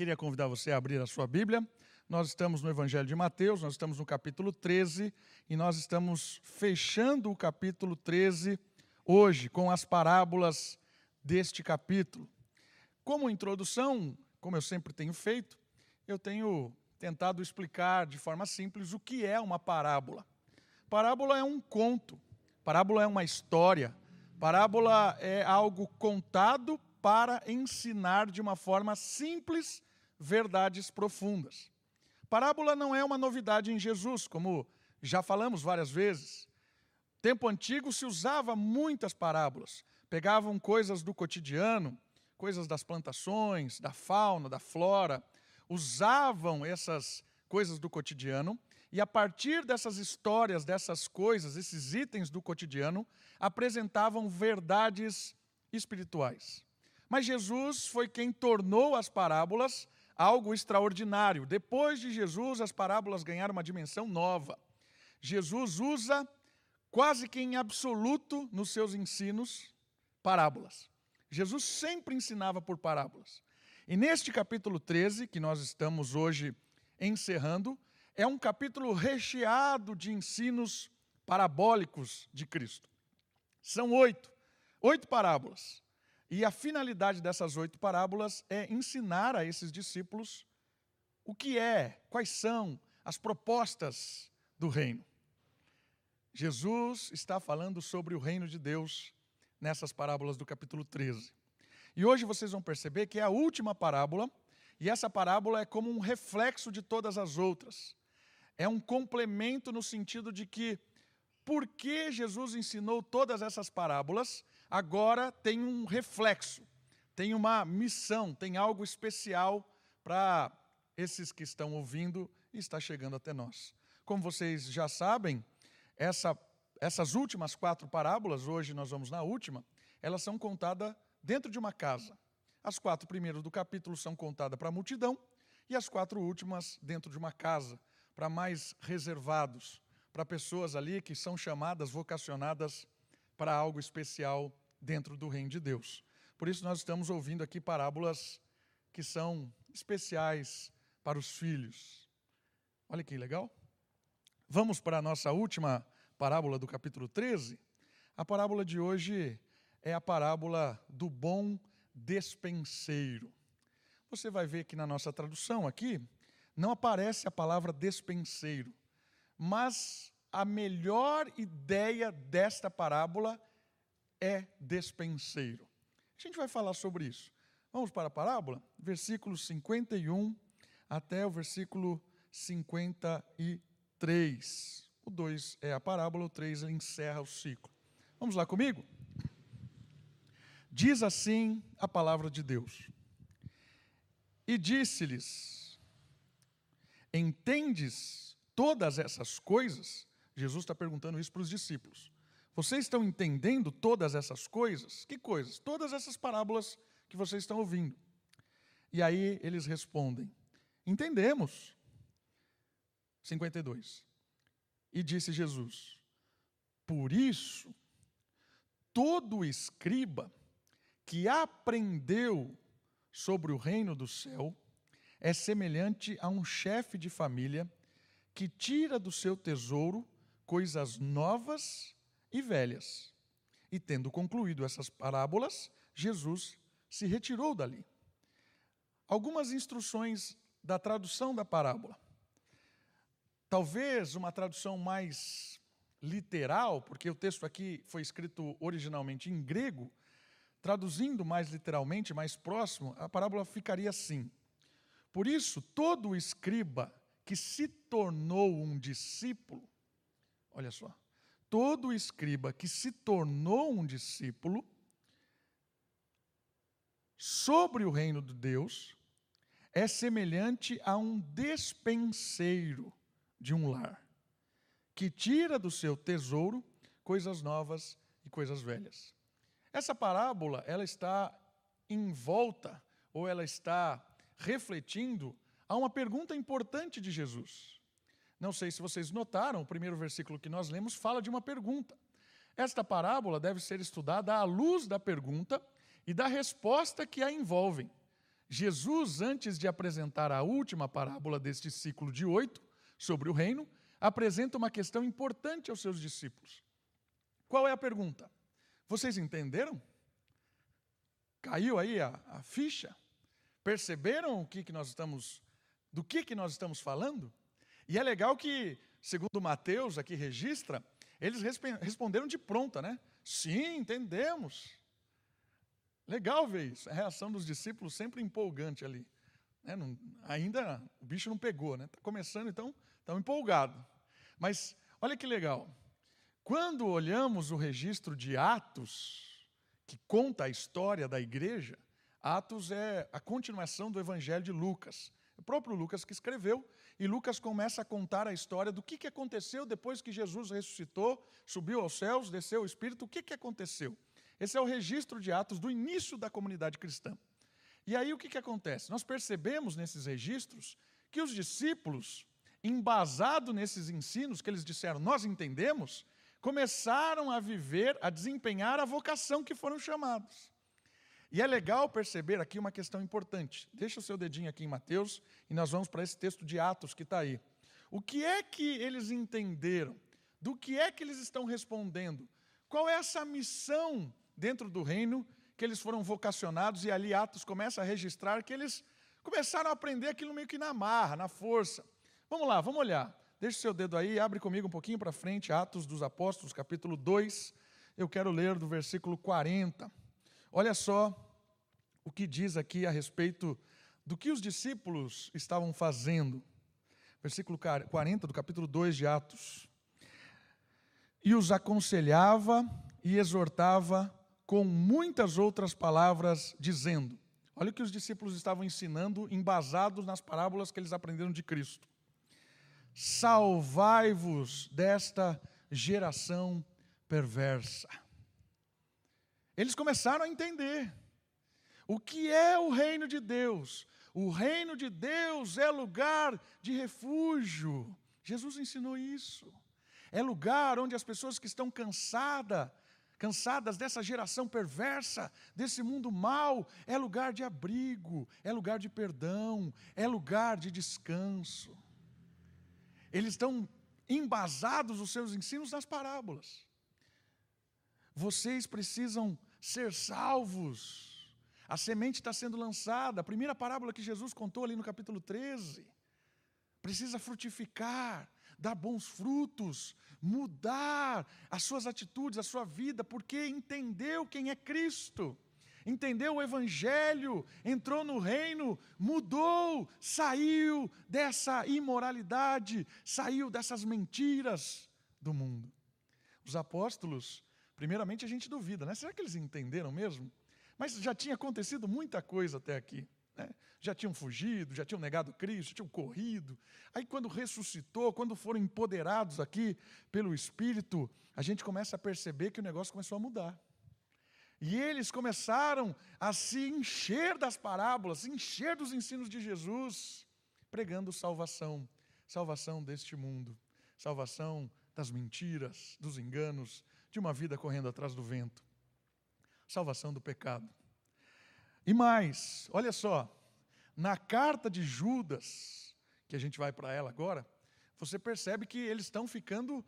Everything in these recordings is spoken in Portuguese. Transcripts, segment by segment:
Queria convidar você a abrir a sua Bíblia. Nós estamos no Evangelho de Mateus, nós estamos no capítulo 13 e nós estamos fechando o capítulo 13 hoje com as parábolas deste capítulo. Como introdução, como eu sempre tenho feito, eu tenho tentado explicar de forma simples o que é uma parábola. Parábola é um conto, parábola é uma história, parábola é algo contado para ensinar de uma forma simples verdades profundas. Parábola não é uma novidade em Jesus, como já falamos várias vezes. Tempo antigo se usava muitas parábolas. Pegavam coisas do cotidiano, coisas das plantações, da fauna, da flora, usavam essas coisas do cotidiano e a partir dessas histórias, dessas coisas, esses itens do cotidiano, apresentavam verdades espirituais. Mas Jesus foi quem tornou as parábolas algo extraordinário. Depois de Jesus, as parábolas ganharam uma dimensão nova. Jesus usa, quase que em absoluto, nos seus ensinos, parábolas. Jesus sempre ensinava por parábolas. E neste capítulo 13, que nós estamos hoje encerrando, é um capítulo recheado de ensinos parabólicos de Cristo. São oito, oito parábolas. E a finalidade dessas oito parábolas é ensinar a esses discípulos o que é, quais são as propostas do reino. Jesus está falando sobre o reino de Deus nessas parábolas do capítulo 13. E hoje vocês vão perceber que é a última parábola, e essa parábola é como um reflexo de todas as outras. É um complemento no sentido de que, porque Jesus ensinou todas essas parábolas, agora tem um reflexo, tem uma missão, tem algo especial para esses que estão ouvindo e está chegando até nós. Como vocês já sabem, essa, essas últimas quatro parábolas, hoje nós vamos na última, elas são contadas dentro de uma casa. As quatro primeiras do capítulo são contadas para a multidão e as quatro últimas dentro de uma casa, para mais reservados, para pessoas ali que são chamadas, vocacionadas para algo especial dentro do reino de Deus. Por isso nós estamos ouvindo aqui parábolas que são especiais para os filhos. Olha que legal. Vamos para a nossa última parábola do capítulo 13. A parábola de hoje é a parábola do bom despenseiro. Você vai ver que na nossa tradução aqui não aparece a palavra despenseiro, mas a melhor ideia desta parábola é despenseiro. A gente vai falar sobre isso. Vamos para a parábola? Versículo 51 até o versículo 53. O 2 é a parábola, o 3 encerra o ciclo. Vamos lá comigo? Diz assim a palavra de Deus. E disse-lhes: Entendes todas essas coisas? Jesus está perguntando isso para os discípulos. Vocês estão entendendo todas essas coisas? Que coisas? Todas essas parábolas que vocês estão ouvindo. E aí eles respondem: Entendemos. 52. E disse Jesus: Por isso, todo escriba que aprendeu sobre o reino do céu é semelhante a um chefe de família que tira do seu tesouro coisas novas e velhas. E tendo concluído essas parábolas, Jesus se retirou dali. Algumas instruções da tradução da parábola. Talvez uma tradução mais literal, porque o texto aqui foi escrito originalmente em grego, traduzindo mais literalmente, mais próximo, a parábola ficaria assim: Por isso, todo escriba que se tornou um discípulo, olha só, todo escriba que se tornou um discípulo sobre o reino de Deus é semelhante a um despenseiro de um lar, que tira do seu tesouro coisas novas e coisas velhas. Essa parábola, ela está em volta, ou ela está refletindo a uma pergunta importante de Jesus. Não sei se vocês notaram, o primeiro versículo que nós lemos fala de uma pergunta. Esta parábola deve ser estudada à luz da pergunta e da resposta que a envolvem. Jesus, antes de apresentar a última parábola deste ciclo de oito, sobre o reino, apresenta uma questão importante aos seus discípulos. Qual é a pergunta? Vocês entenderam? Caiu aí a, a ficha? Perceberam o que, que nós estamos, do que, que nós estamos falando? E é legal que, segundo Mateus aqui registra, eles responderam de pronta, né? Sim, entendemos. Legal ver isso. A reação dos discípulos sempre empolgante ali. É, não, ainda o bicho não pegou, né? Está começando, então, estão empolgados. Mas olha que legal. Quando olhamos o registro de Atos, que conta a história da igreja, Atos é a continuação do Evangelho de Lucas. O próprio Lucas que escreveu, e Lucas começa a contar a história do que, que aconteceu depois que Jesus ressuscitou, subiu aos céus, desceu o Espírito, o que, que aconteceu? Esse é o registro de Atos do início da comunidade cristã. E aí o que, que acontece? Nós percebemos nesses registros que os discípulos, embasado nesses ensinos que eles disseram, nós entendemos, começaram a viver, a desempenhar a vocação que foram chamados. E é legal perceber aqui uma questão importante. Deixa o seu dedinho aqui em Mateus e nós vamos para esse texto de Atos que está aí. O que é que eles entenderam? Do que é que eles estão respondendo? Qual é essa missão dentro do reino que eles foram vocacionados? E ali Atos começa a registrar que eles começaram a aprender aquilo meio que na marra, na força. Vamos lá, vamos olhar. Deixa o seu dedo aí, abre comigo um pouquinho para frente, Atos dos Apóstolos, capítulo 2. Eu quero ler do versículo 40. Olha só o que diz aqui a respeito do que os discípulos estavam fazendo. Versículo 40 do capítulo 2 de Atos. E os aconselhava e exortava com muitas outras palavras, dizendo: Olha o que os discípulos estavam ensinando, embasados nas parábolas que eles aprenderam de Cristo. Salvai-vos desta geração perversa. Eles começaram a entender o que é o reino de Deus. O reino de Deus é lugar de refúgio. Jesus ensinou isso. É lugar onde as pessoas que estão cansadas, cansadas dessa geração perversa, desse mundo mau, é lugar de abrigo, é lugar de perdão, é lugar de descanso. Eles estão embasados os seus ensinos nas parábolas. Vocês precisam ser salvos. A semente está sendo lançada. A primeira parábola que Jesus contou ali no capítulo 13. Precisa frutificar, dar bons frutos, mudar as suas atitudes, a sua vida, porque entendeu quem é Cristo, entendeu o Evangelho, entrou no reino, mudou, saiu dessa imoralidade, saiu dessas mentiras do mundo. Os apóstolos Primeiramente, a gente duvida, né? Será que eles entenderam mesmo? Mas já tinha acontecido muita coisa até aqui. Né? Já tinham fugido, já tinham negado Cristo, já tinham corrido. Aí, quando ressuscitou, quando foram empoderados aqui pelo Espírito, a gente começa a perceber que o negócio começou a mudar. E eles começaram a se encher das parábolas, se encher dos ensinos de Jesus, pregando salvação, salvação deste mundo, salvação das mentiras, dos enganos, de uma vida correndo atrás do vento. Salvação do pecado. E mais, olha só, na carta de Judas, que a gente vai para ela agora, você percebe que eles estão ficando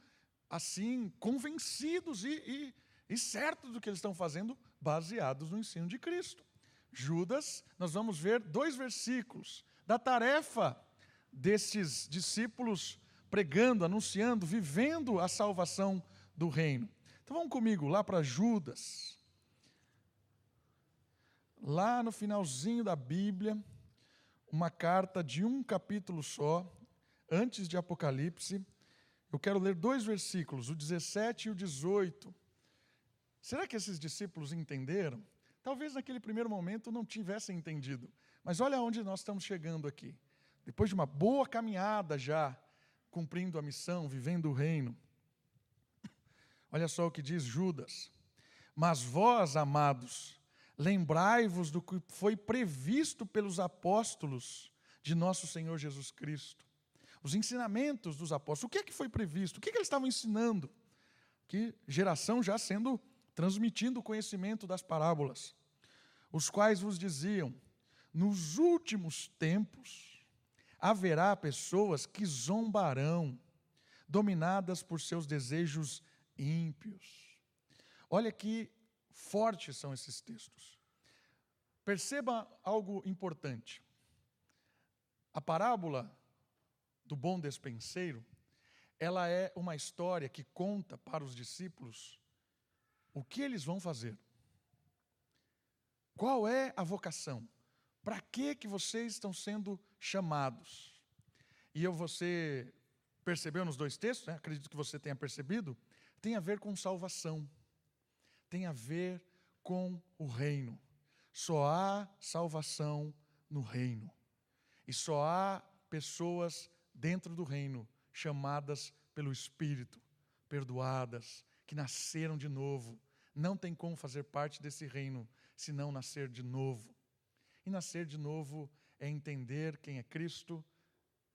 assim, convencidos e, e, e certos do que eles estão fazendo, baseados no ensino de Cristo. Judas, nós vamos ver dois versículos da tarefa desses discípulos pregando, anunciando, vivendo a salvação do reino. Então vamos comigo lá para Judas. Lá no finalzinho da Bíblia, uma carta de um capítulo só, antes de Apocalipse. Eu quero ler dois versículos, o 17 e o 18. Será que esses discípulos entenderam? Talvez naquele primeiro momento não tivessem entendido. Mas olha onde nós estamos chegando aqui. Depois de uma boa caminhada já, cumprindo a missão, vivendo o reino. Olha só o que diz Judas. Mas vós, amados, lembrai-vos do que foi previsto pelos apóstolos de nosso Senhor Jesus Cristo. Os ensinamentos dos apóstolos. O que é que foi previsto? O que, é que eles estavam ensinando? Que geração já sendo transmitindo o conhecimento das parábolas. Os quais vos diziam: nos últimos tempos haverá pessoas que zombarão, dominadas por seus desejos ímpios. Olha que fortes são esses textos. Perceba algo importante. A parábola do bom despenseiro, ela é uma história que conta para os discípulos o que eles vão fazer. Qual é a vocação? Para que que vocês estão sendo chamados? E eu você percebeu nos dois textos, né? acredito que você tenha percebido, tem a ver com salvação. Tem a ver com o reino. Só há salvação no reino. E só há pessoas dentro do reino chamadas pelo Espírito, perdoadas, que nasceram de novo. Não tem como fazer parte desse reino se não nascer de novo. E nascer de novo é entender quem é Cristo,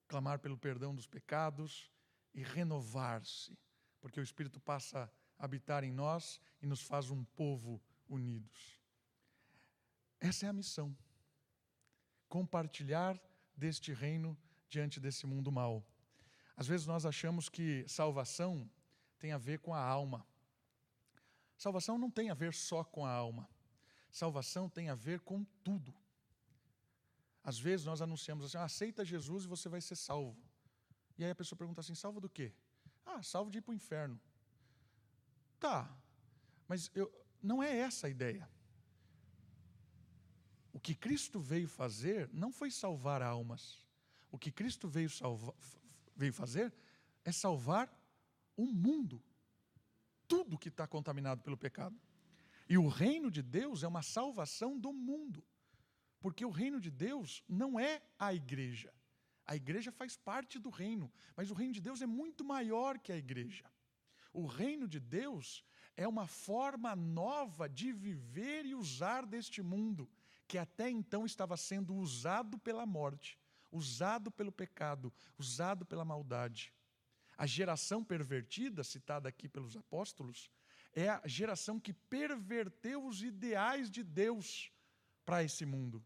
clamar pelo perdão dos pecados e renovar-se, porque o Espírito passa a habitar em nós e nos faz um povo unidos. Essa é a missão. Compartilhar deste reino diante desse mundo mau. Às vezes nós achamos que salvação tem a ver com a alma. Salvação não tem a ver só com a alma. Salvação tem a ver com tudo. Às vezes nós anunciamos assim: aceita Jesus e você vai ser salvo. E aí a pessoa pergunta assim: salvo do quê? Ah, salvo de ir para o inferno. Tá, mas eu, não é essa a ideia. O que Cristo veio fazer não foi salvar almas. O que Cristo veio, salva, veio fazer é salvar o mundo. Tudo que está contaminado pelo pecado. E o reino de Deus é uma salvação do mundo. Porque o reino de Deus não é a igreja. A igreja faz parte do reino, mas o reino de Deus é muito maior que a igreja. O reino de Deus é uma forma nova de viver e usar deste mundo, que até então estava sendo usado pela morte, usado pelo pecado, usado pela maldade. A geração pervertida, citada aqui pelos apóstolos, é a geração que perverteu os ideais de Deus para esse mundo.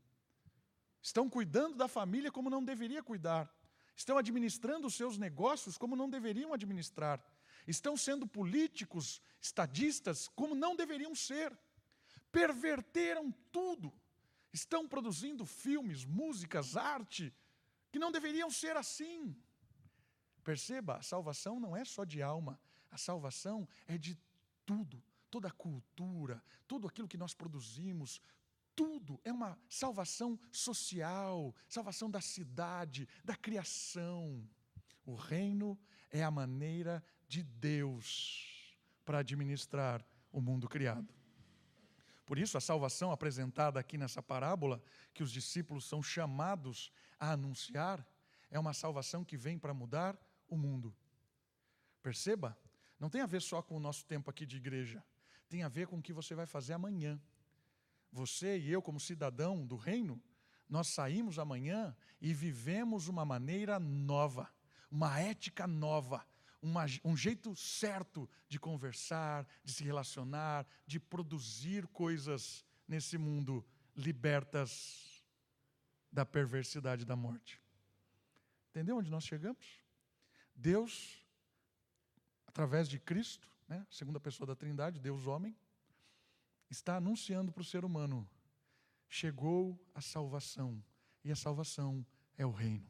Estão cuidando da família como não deveria cuidar. Estão administrando os seus negócios como não deveriam administrar. Estão sendo políticos, estadistas, como não deveriam ser. Perverteram tudo. Estão produzindo filmes, músicas, arte, que não deveriam ser assim. Perceba, a salvação não é só de alma, a salvação é de tudo, toda a cultura, tudo aquilo que nós produzimos, tudo é uma salvação social, salvação da cidade, da criação. O reino é a maneira de Deus para administrar o mundo criado. Por isso, a salvação apresentada aqui nessa parábola, que os discípulos são chamados a anunciar, é uma salvação que vem para mudar o mundo. Perceba, não tem a ver só com o nosso tempo aqui de igreja, tem a ver com o que você vai fazer amanhã. Você e eu, como cidadão do reino, nós saímos amanhã e vivemos uma maneira nova, uma ética nova, uma, um jeito certo de conversar, de se relacionar, de produzir coisas nesse mundo libertas da perversidade da morte. Entendeu onde nós chegamos? Deus, através de Cristo, né, segunda pessoa da Trindade, Deus homem, está anunciando para o ser humano: chegou a salvação, e a salvação é o reino.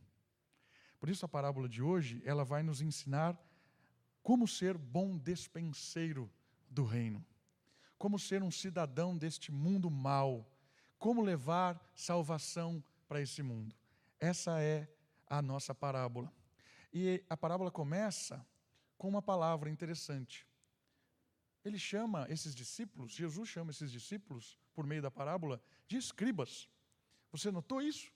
Por isso a parábola de hoje, ela vai nos ensinar como ser bom despenseiro do reino, como ser um cidadão deste mundo mau, como levar salvação para esse mundo. Essa é a nossa parábola. E a parábola começa com uma palavra interessante. Ele chama esses discípulos, Jesus chama esses discípulos, por meio da parábola, de escribas. Você notou isso?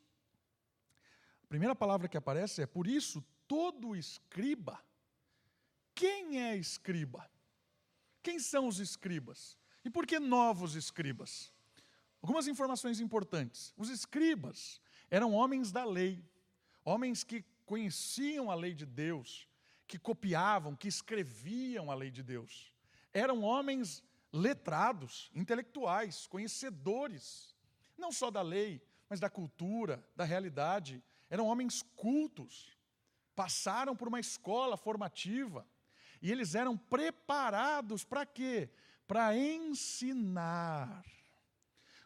A primeira palavra que aparece é: por isso, todo escriba. Quem é escriba? Quem são os escribas? E por que novos escribas? Algumas informações importantes. Os escribas eram homens da lei, homens que conheciam a lei de Deus, que copiavam, que escreviam a lei de Deus. Eram homens letrados, intelectuais, conhecedores, não só da lei, mas da cultura, da realidade. Eram homens cultos, passaram por uma escola formativa e eles eram preparados para quê? Para ensinar.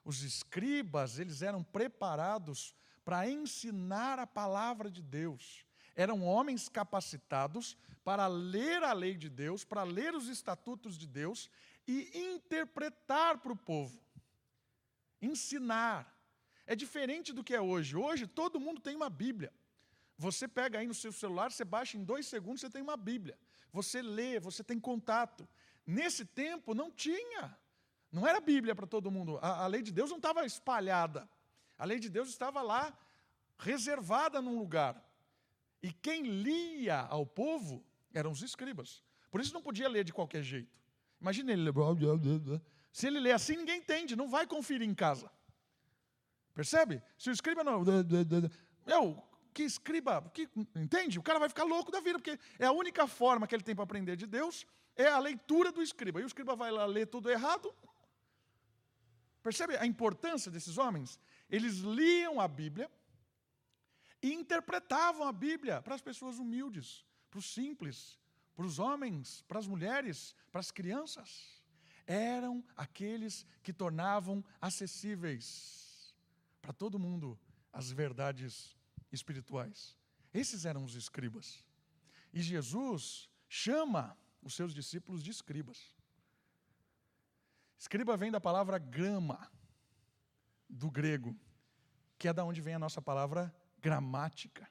Os escribas, eles eram preparados para ensinar a palavra de Deus. Eram homens capacitados para ler a lei de Deus, para ler os estatutos de Deus e interpretar para o povo. Ensinar. É diferente do que é hoje. Hoje todo mundo tem uma Bíblia. Você pega aí no seu celular, você baixa em dois segundos, você tem uma Bíblia. Você lê, você tem contato. Nesse tempo não tinha. Não era Bíblia para todo mundo. A, a lei de Deus não estava espalhada. A lei de Deus estava lá, reservada num lugar. E quem lia ao povo eram os escribas. Por isso não podia ler de qualquer jeito. Imagina ele. Se ele lê assim, ninguém entende, não vai conferir em casa. Percebe? Se o escriba não. Meu, que escriba, que, entende? O cara vai ficar louco da vida, porque é a única forma que ele tem para aprender de Deus é a leitura do escriba. E o escriba vai lá ler tudo errado. Percebe a importância desses homens? Eles liam a Bíblia e interpretavam a Bíblia para as pessoas humildes, para os simples, para os homens, para as mulheres, para as crianças. Eram aqueles que tornavam acessíveis para todo mundo as verdades espirituais. Esses eram os escribas. E Jesus chama os seus discípulos de escribas. Escriba vem da palavra grama, do grego, que é da onde vem a nossa palavra gramática.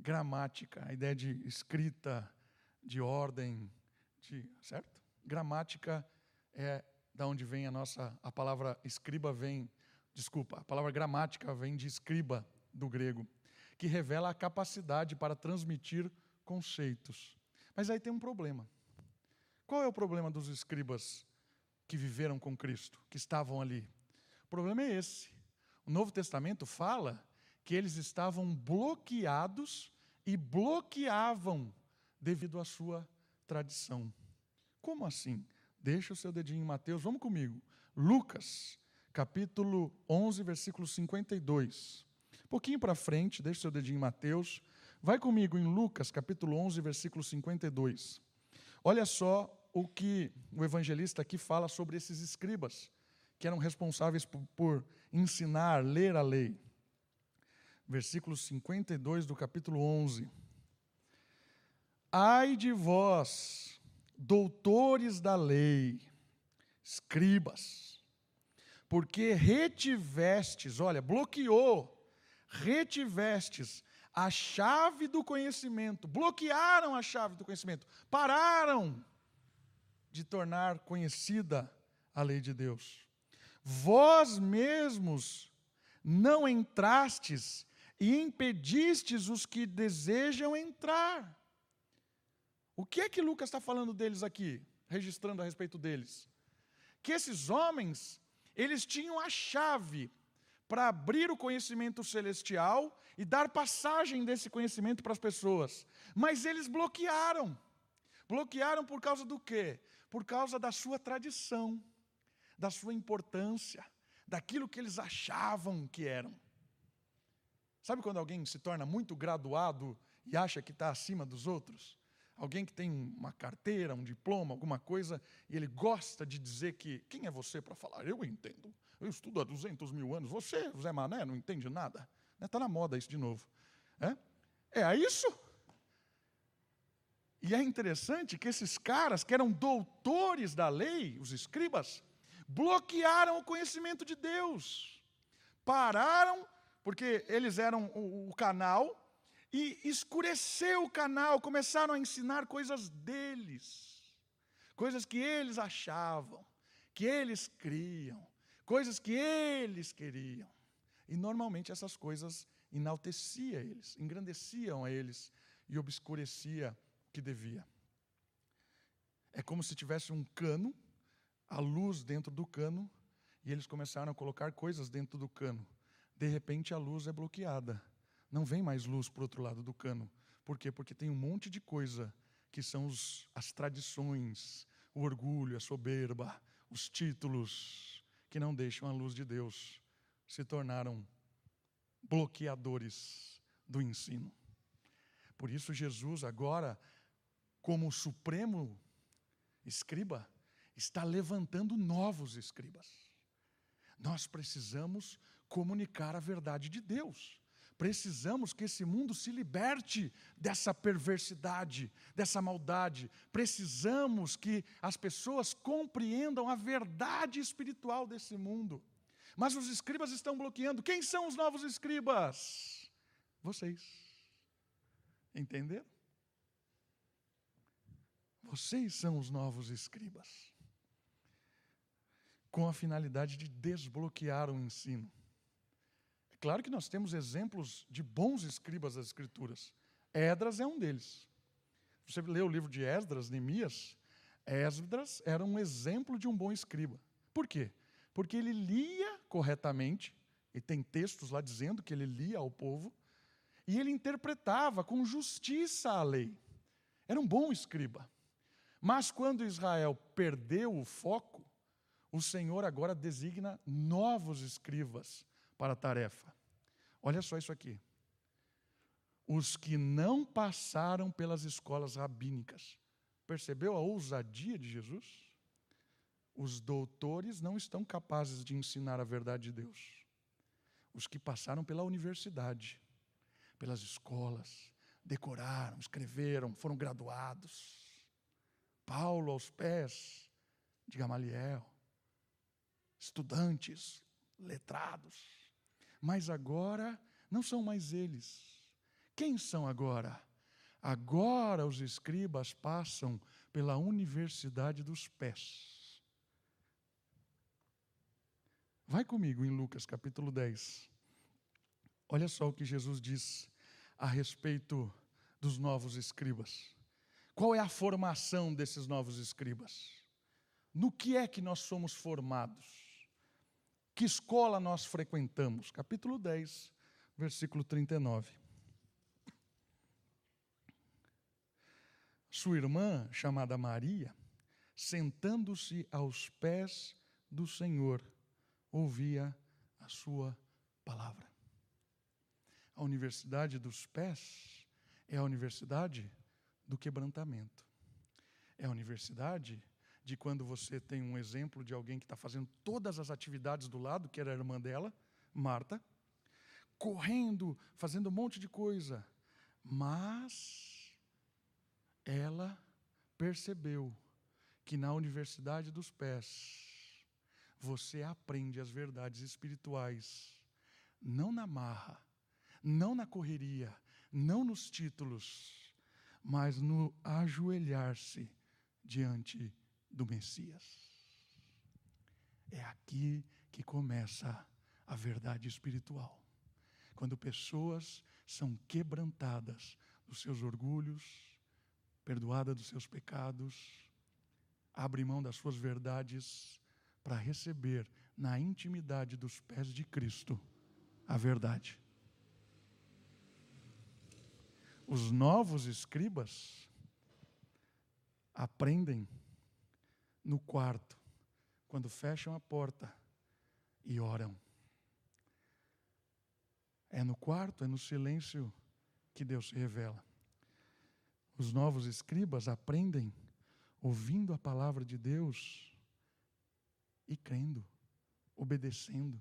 Gramática, a ideia de escrita, de ordem, de, certo? Gramática é da onde vem a nossa, a palavra escriba vem, desculpa, a palavra gramática vem de escriba, do grego, que revela a capacidade para transmitir conceitos. Mas aí tem um problema. Qual é o problema dos escribas que viveram com Cristo, que estavam ali? O problema é esse. O Novo Testamento fala que eles estavam bloqueados e bloqueavam devido à sua tradição. Como assim? Deixa o seu dedinho em Mateus, vamos comigo. Lucas, capítulo 11, versículo 52. Um pouquinho para frente, deixa o seu dedinho em Mateus. Vai comigo em Lucas, capítulo 11, versículo 52. Olha só o que o evangelista aqui fala sobre esses escribas, que eram responsáveis por, por ensinar, ler a lei. Versículo 52 do capítulo 11. Ai de vós, doutores da lei, escribas, porque retivestes, olha, bloqueou retivestes a chave do conhecimento, bloquearam a chave do conhecimento, pararam de tornar conhecida a lei de Deus. Vós mesmos não entrastes e impedistes os que desejam entrar. O que é que Lucas está falando deles aqui, registrando a respeito deles? Que esses homens, eles tinham a chave para abrir o conhecimento celestial e dar passagem desse conhecimento para as pessoas. Mas eles bloquearam. Bloquearam por causa do quê? Por causa da sua tradição, da sua importância, daquilo que eles achavam que eram. Sabe quando alguém se torna muito graduado e acha que está acima dos outros? Alguém que tem uma carteira, um diploma, alguma coisa, e ele gosta de dizer que quem é você para falar? Eu entendo. Eu estudo há 200 mil anos. Você, Zé Mané, não entende nada. Está na moda isso de novo. É, é isso. E é interessante que esses caras, que eram doutores da lei, os escribas, bloquearam o conhecimento de Deus. Pararam, porque eles eram o, o canal, e escureceu o canal, começaram a ensinar coisas deles, coisas que eles achavam, que eles criam, coisas que eles queriam. E normalmente essas coisas enaltecia eles, engrandeciam a eles e obscurecia o que devia. É como se tivesse um cano, a luz dentro do cano, e eles começaram a colocar coisas dentro do cano. De repente a luz é bloqueada. Não vem mais luz para o outro lado do cano. Por quê? Porque tem um monte de coisa que são os, as tradições, o orgulho, a soberba, os títulos, que não deixam a luz de Deus se tornaram bloqueadores do ensino. Por isso, Jesus, agora, como supremo escriba, está levantando novos escribas. Nós precisamos comunicar a verdade de Deus. Precisamos que esse mundo se liberte dessa perversidade, dessa maldade. Precisamos que as pessoas compreendam a verdade espiritual desse mundo. Mas os escribas estão bloqueando. Quem são os novos escribas? Vocês. Entenderam? Vocês são os novos escribas. Com a finalidade de desbloquear o ensino. Claro que nós temos exemplos de bons escribas das Escrituras. Esdras é um deles. Você lê o livro de Esdras, Neemias, Esdras era um exemplo de um bom escriba. Por quê? Porque ele lia corretamente, e tem textos lá dizendo que ele lia ao povo, e ele interpretava com justiça a lei. Era um bom escriba. Mas quando Israel perdeu o foco, o Senhor agora designa novos escribas para a tarefa. Olha só isso aqui. Os que não passaram pelas escolas rabínicas. Percebeu a ousadia de Jesus? Os doutores não estão capazes de ensinar a verdade de Deus. Os que passaram pela universidade, pelas escolas, decoraram, escreveram, foram graduados. Paulo aos pés de Gamaliel, estudantes, letrados. Mas agora não são mais eles. Quem são agora? Agora os escribas passam pela universidade dos pés. Vai comigo em Lucas capítulo 10. Olha só o que Jesus diz a respeito dos novos escribas. Qual é a formação desses novos escribas? No que é que nós somos formados? Que escola nós frequentamos? Capítulo 10, versículo 39. Sua irmã, chamada Maria, sentando-se aos pés do Senhor, ouvia a sua palavra. A universidade dos pés é a universidade do quebrantamento. É a universidade de quando você tem um exemplo de alguém que está fazendo todas as atividades do lado, que era a irmã dela, Marta, correndo, fazendo um monte de coisa, mas ela percebeu que na universidade dos pés você aprende as verdades espirituais, não na marra, não na correria, não nos títulos, mas no ajoelhar-se diante do Messias. É aqui que começa a verdade espiritual. Quando pessoas são quebrantadas dos seus orgulhos, perdoadas dos seus pecados, abrem mão das suas verdades para receber na intimidade dos pés de Cristo a verdade. Os novos escribas aprendem no quarto, quando fecham a porta e oram. É no quarto, é no silêncio que Deus se revela. Os novos escribas aprendem ouvindo a palavra de Deus e crendo, obedecendo.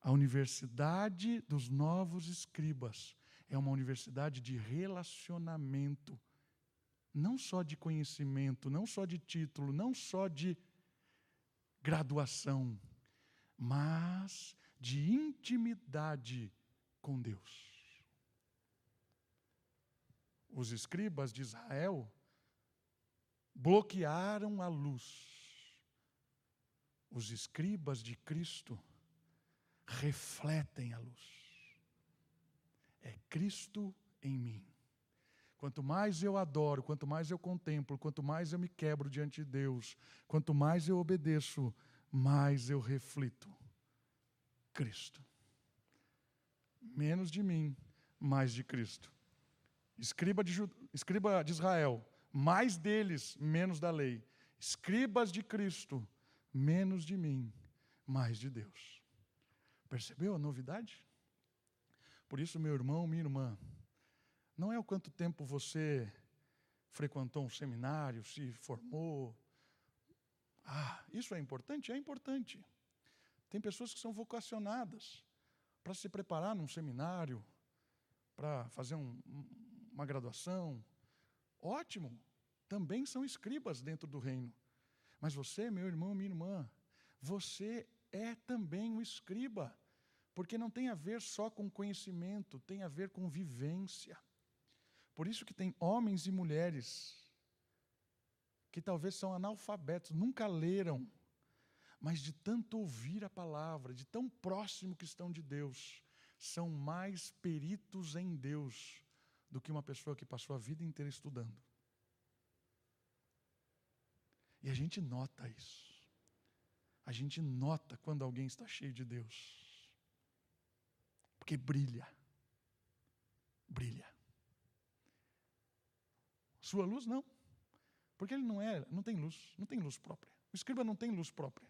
A universidade dos novos escribas é uma universidade de relacionamento, não só de conhecimento, não só de título, não só de graduação, mas de intimidade com Deus. Os escribas de Israel bloquearam a luz. Os escribas de Cristo refletem a luz é Cristo em mim. Quanto mais eu adoro, quanto mais eu contemplo, quanto mais eu me quebro diante de Deus, quanto mais eu obedeço, mais eu reflito Cristo. Menos de mim, mais de Cristo. Escriba de, escriba de Israel, mais deles, menos da lei. Escribas de Cristo, menos de mim, mais de Deus. Percebeu a novidade? Por isso, meu irmão, minha irmã, não é o quanto tempo você frequentou um seminário, se formou. Ah, isso é importante? É importante. Tem pessoas que são vocacionadas para se preparar num seminário, para fazer um, uma graduação. Ótimo, também são escribas dentro do reino. Mas você, meu irmão, minha irmã, você é também um escriba, porque não tem a ver só com conhecimento, tem a ver com vivência. Por isso que tem homens e mulheres que talvez são analfabetos, nunca leram, mas de tanto ouvir a palavra, de tão próximo que estão de Deus, são mais peritos em Deus do que uma pessoa que passou a vida inteira estudando. E a gente nota isso. A gente nota quando alguém está cheio de Deus. Porque brilha. Brilha. Sua luz não. Porque ele não é, não tem luz, não tem luz própria. O escriba não tem luz própria.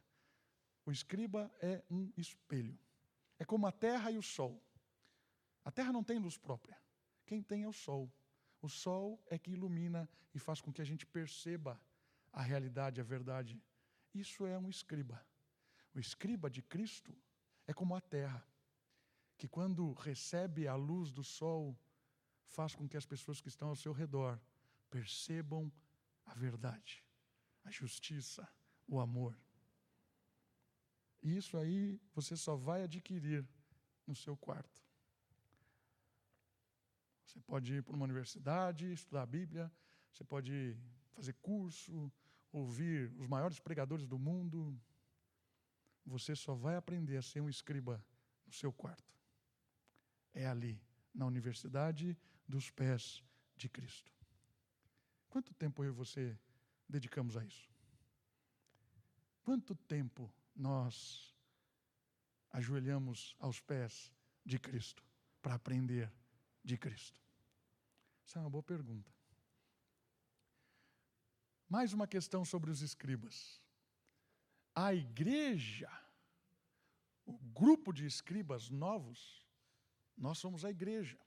O escriba é um espelho. É como a terra e o sol. A terra não tem luz própria. Quem tem é o sol. O sol é que ilumina e faz com que a gente perceba a realidade, a verdade. Isso é um escriba. O escriba de Cristo é como a terra, que quando recebe a luz do sol, faz com que as pessoas que estão ao seu redor percebam a verdade, a justiça, o amor. E isso aí você só vai adquirir no seu quarto. Você pode ir para uma universidade, estudar a Bíblia, você pode fazer curso, ouvir os maiores pregadores do mundo. Você só vai aprender a ser um escriba no seu quarto. É ali, na universidade dos pés de Cristo. Quanto tempo eu e você dedicamos a isso? Quanto tempo nós ajoelhamos aos pés de Cristo para aprender de Cristo? Essa é uma boa pergunta. Mais uma questão sobre os escribas. A igreja, o grupo de escribas novos, nós somos a igreja.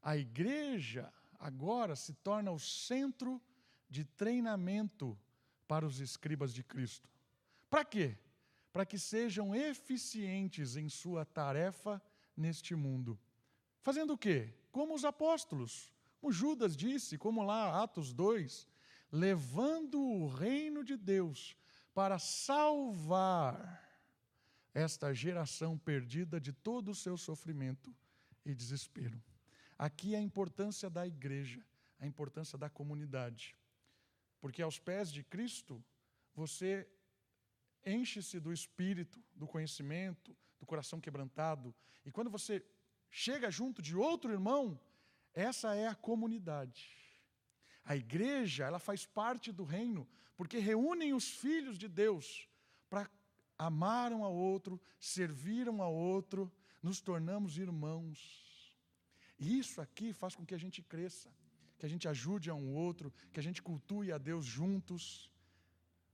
A igreja agora se torna o centro de treinamento para os escribas de Cristo. Para quê? Para que sejam eficientes em sua tarefa neste mundo. Fazendo o quê? Como os apóstolos, como Judas disse, como lá Atos 2, levando o reino de Deus para salvar esta geração perdida de todo o seu sofrimento e desespero. Aqui a importância da igreja, a importância da comunidade. Porque aos pés de Cristo, você enche-se do espírito, do conhecimento, do coração quebrantado. E quando você chega junto de outro irmão, essa é a comunidade. A igreja, ela faz parte do reino, porque reúnem os filhos de Deus para amar um ao outro, servir um ao outro, nos tornamos irmãos. E isso aqui faz com que a gente cresça, que a gente ajude a um outro, que a gente cultue a Deus juntos.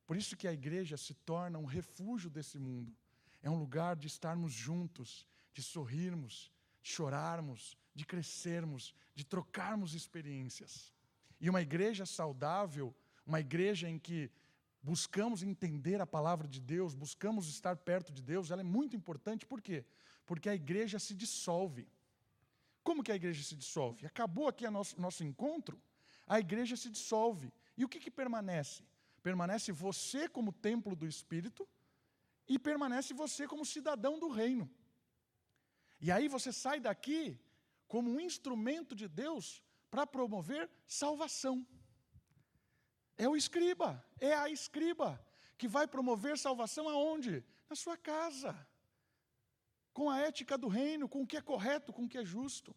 Por isso que a igreja se torna um refúgio desse mundo. É um lugar de estarmos juntos, de sorrirmos, de chorarmos, de crescermos, de trocarmos experiências. E uma igreja saudável, uma igreja em que buscamos entender a palavra de Deus, buscamos estar perto de Deus, ela é muito importante, por quê? Porque a igreja se dissolve. Como que a igreja se dissolve? Acabou aqui o nosso, nosso encontro, a igreja se dissolve. E o que, que permanece? Permanece você como templo do Espírito e permanece você como cidadão do reino. E aí você sai daqui como um instrumento de Deus para promover salvação. É o escriba, é a escriba que vai promover salvação aonde? Na sua casa. Com a ética do reino, com o que é correto, com o que é justo.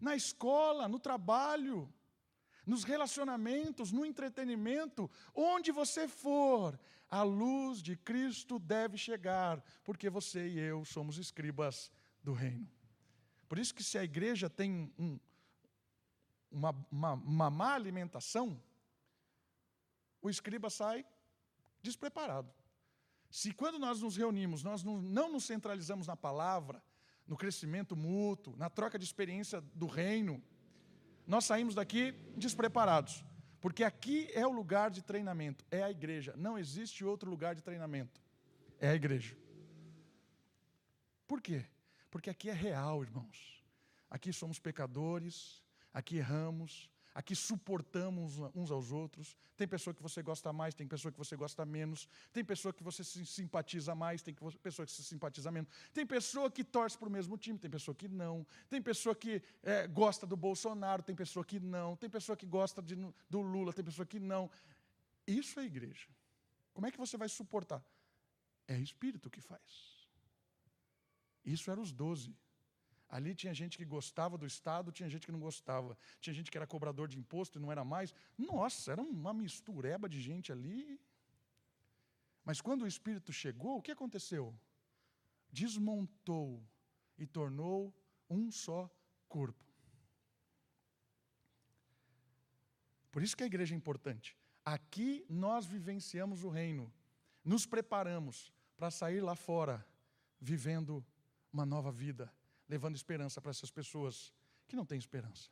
Na escola, no trabalho, nos relacionamentos, no entretenimento, onde você for, a luz de Cristo deve chegar, porque você e eu somos escribas do reino. Por isso que se a igreja tem um, uma, uma, uma má alimentação, o escriba sai despreparado. Se quando nós nos reunimos, nós não, nos centralizamos na palavra, no crescimento mútuo, na troca de experiência do reino, nós saímos daqui despreparados. Porque aqui é o lugar de treinamento, é a igreja. Não existe outro lugar de treinamento. É a igreja. Por quê? Porque aqui é real, irmãos. Aqui somos pecadores, aqui erramos, aqui suportamos uns aos outros. Tem pessoa que você gosta mais, tem pessoa que você gosta menos, tem pessoa que você se simpatiza mais, tem pessoa que se simpatiza menos, tem pessoa que torce para o mesmo time, tem pessoa que não, tem pessoa que é, gosta do Bolsonaro, tem pessoa que não, tem pessoa que gosta de, do Lula, tem pessoa que não. Isso é igreja. Como é que você vai suportar? É Espírito que faz. Isso eram os doze. Ali tinha gente que gostava do Estado, tinha gente que não gostava. Tinha gente que era cobrador de imposto e não era mais. Nossa, era uma mistureba de gente ali. Mas quando o Espírito chegou, o que aconteceu? Desmontou e tornou um só corpo. Por isso que a igreja é importante. Aqui nós vivenciamos o reino, nos preparamos para sair lá fora, vivendo uma nova vida levando esperança para essas pessoas que não têm esperança.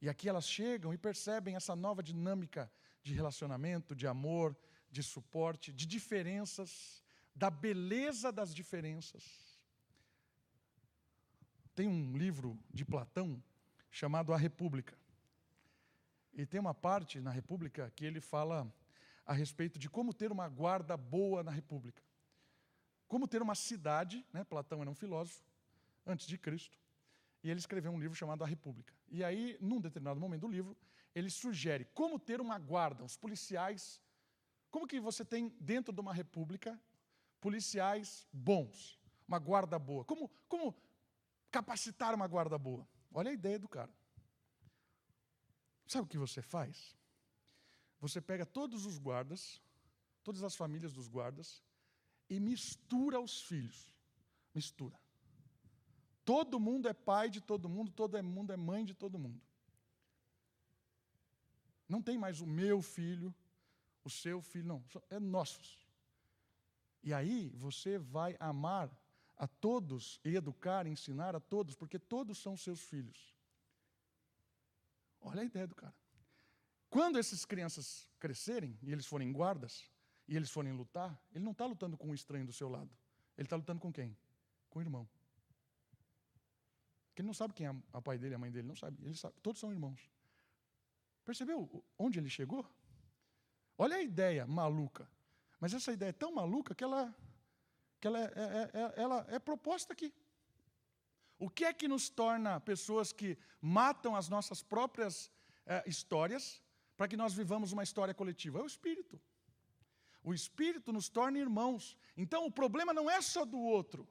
E aqui elas chegam e percebem essa nova dinâmica de relacionamento, de amor, de suporte, de diferenças, da beleza das diferenças. Tem um livro de Platão chamado A República. E tem uma parte na República que ele fala a respeito de como ter uma guarda boa na República. Como ter uma cidade, né? Platão era um filósofo, antes de Cristo, e ele escreveu um livro chamado A República. E aí, num determinado momento do livro, ele sugere como ter uma guarda, os policiais, como que você tem dentro de uma república policiais bons, uma guarda boa. Como, como capacitar uma guarda boa? Olha a ideia do cara. Sabe o que você faz? Você pega todos os guardas, todas as famílias dos guardas, e mistura os filhos. Mistura. Todo mundo é pai de todo mundo, todo mundo é mãe de todo mundo. Não tem mais o meu filho, o seu filho, não, é nossos. E aí você vai amar a todos e educar, ensinar a todos, porque todos são seus filhos. Olha a ideia do cara. Quando essas crianças crescerem e eles forem guardas e eles forem lutar, ele não está lutando com um estranho do seu lado. Ele está lutando com quem? Com o irmão. Ele não sabe quem é o pai dele, a mãe dele, não sabe. Ele sabe, todos são irmãos. Percebeu onde ele chegou? Olha a ideia maluca. Mas essa ideia é tão maluca que ela, que ela, é, é, é, ela é proposta aqui. O que é que nos torna pessoas que matam as nossas próprias é, histórias para que nós vivamos uma história coletiva? É o Espírito. O Espírito nos torna irmãos. Então o problema não é só do outro.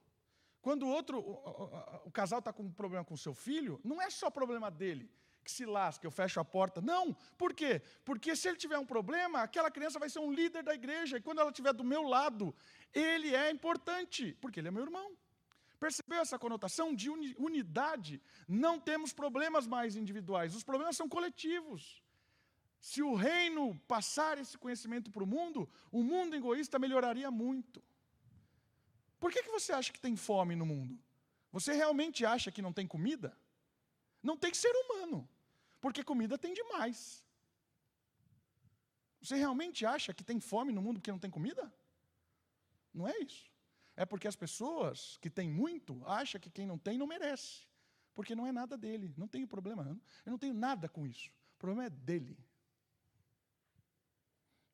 Quando o outro, o, o, o casal está com um problema com o seu filho, não é só problema dele, que se lasca, eu fecho a porta. Não, por quê? Porque se ele tiver um problema, aquela criança vai ser um líder da igreja, e quando ela estiver do meu lado, ele é importante, porque ele é meu irmão. Percebeu essa conotação de unidade? Não temos problemas mais individuais, os problemas são coletivos. Se o reino passar esse conhecimento para o mundo, o mundo egoísta melhoraria muito. Por que, que você acha que tem fome no mundo? Você realmente acha que não tem comida? Não tem ser humano, porque comida tem demais. Você realmente acha que tem fome no mundo porque não tem comida? Não é isso. É porque as pessoas que têm muito acham que quem não tem não merece. Porque não é nada dele. Não tenho problema. Eu não tenho nada com isso. O problema é dele.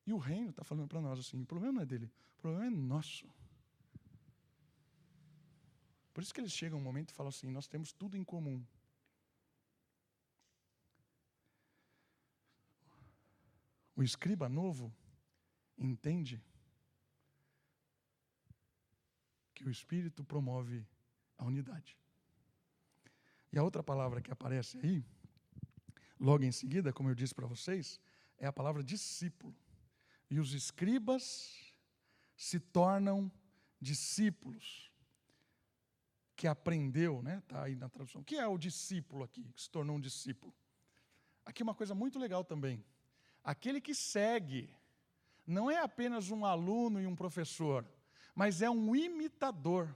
E o reino está falando para nós assim: o problema não é dele, o problema é nosso. Por isso que eles chegam um momento e falam assim: nós temos tudo em comum. O escriba novo entende que o Espírito promove a unidade. E a outra palavra que aparece aí, logo em seguida, como eu disse para vocês, é a palavra discípulo. E os escribas se tornam discípulos que aprendeu, né? Está aí na tradução. Que é o discípulo aqui, que se tornou um discípulo? Aqui uma coisa muito legal também. Aquele que segue não é apenas um aluno e um professor, mas é um imitador.